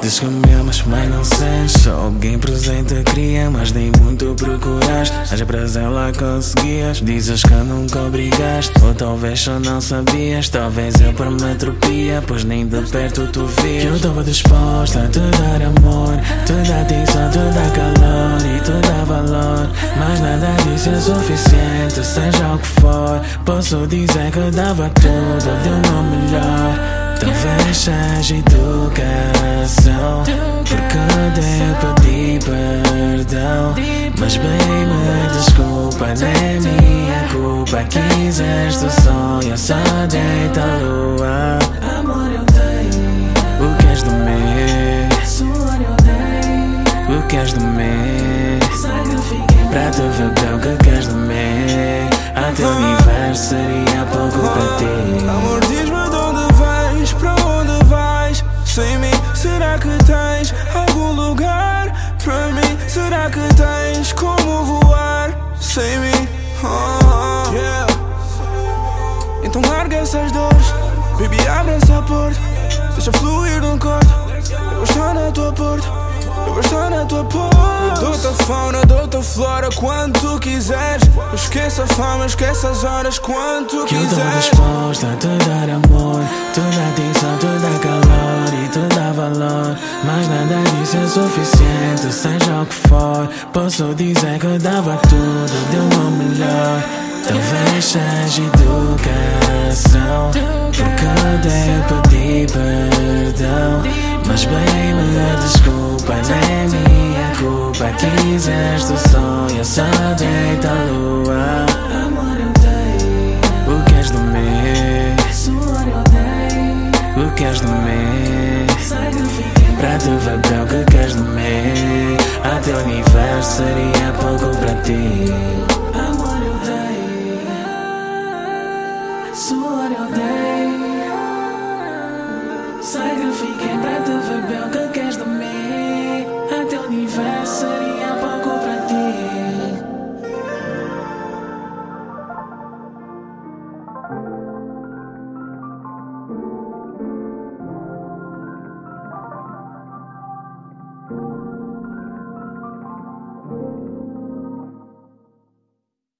Diz que me amas, mas não sentes Só alguém presente cria, mas nem muito procuraste. Haja prazer lá conseguias. Dizes que nunca obrigaste Ou talvez só não sabias. Talvez eu por me atropia Pois nem de perto tu vias Que eu estava disposta a te dar amor. Te dar atenção, te dar calor E te dar valor. Mas nada é suficiente, seja o que for. Posso dizer que dava tudo, deu o meu melhor. Talvez seja educação Porque eu pedi perdão Mas bem me desculpa, não é minha culpa Quiseste o sonho, só deita a lua O que és de mim? Para te ver bem o que queres de mim Até o universo seria pouco para ti Amor, diz-me de onde vais, para onde vais? Sem mim, será que tens algum lugar para mim? Será que tens como voar sem mim? Oh, yeah. Então larga essas dores, baby, abre essa porta. Deixa fluir no corte. Eu estar na tua porta, flora quando tu quiseres. Esqueça a fama, esqueça as horas quando tu Que eu quiseres. disposta a te dar amor, te dar atenção, te dar calor e te dar valor. Mas nada disso é suficiente, seja o que for. Posso dizer que dava tudo, deu o melhor. Talvez seja educação, porque eu pedi perdão. Mas bem me desculpa, não é minha culpa. Quiseste o sonho, só deita a lua. Amor eu dei O que és de mim? Suor eu dei O que és de mim? Sacrifiquei Para te ver o que queres de mim Até o universo seria pouco para ti Amor eu dei Suor eu dei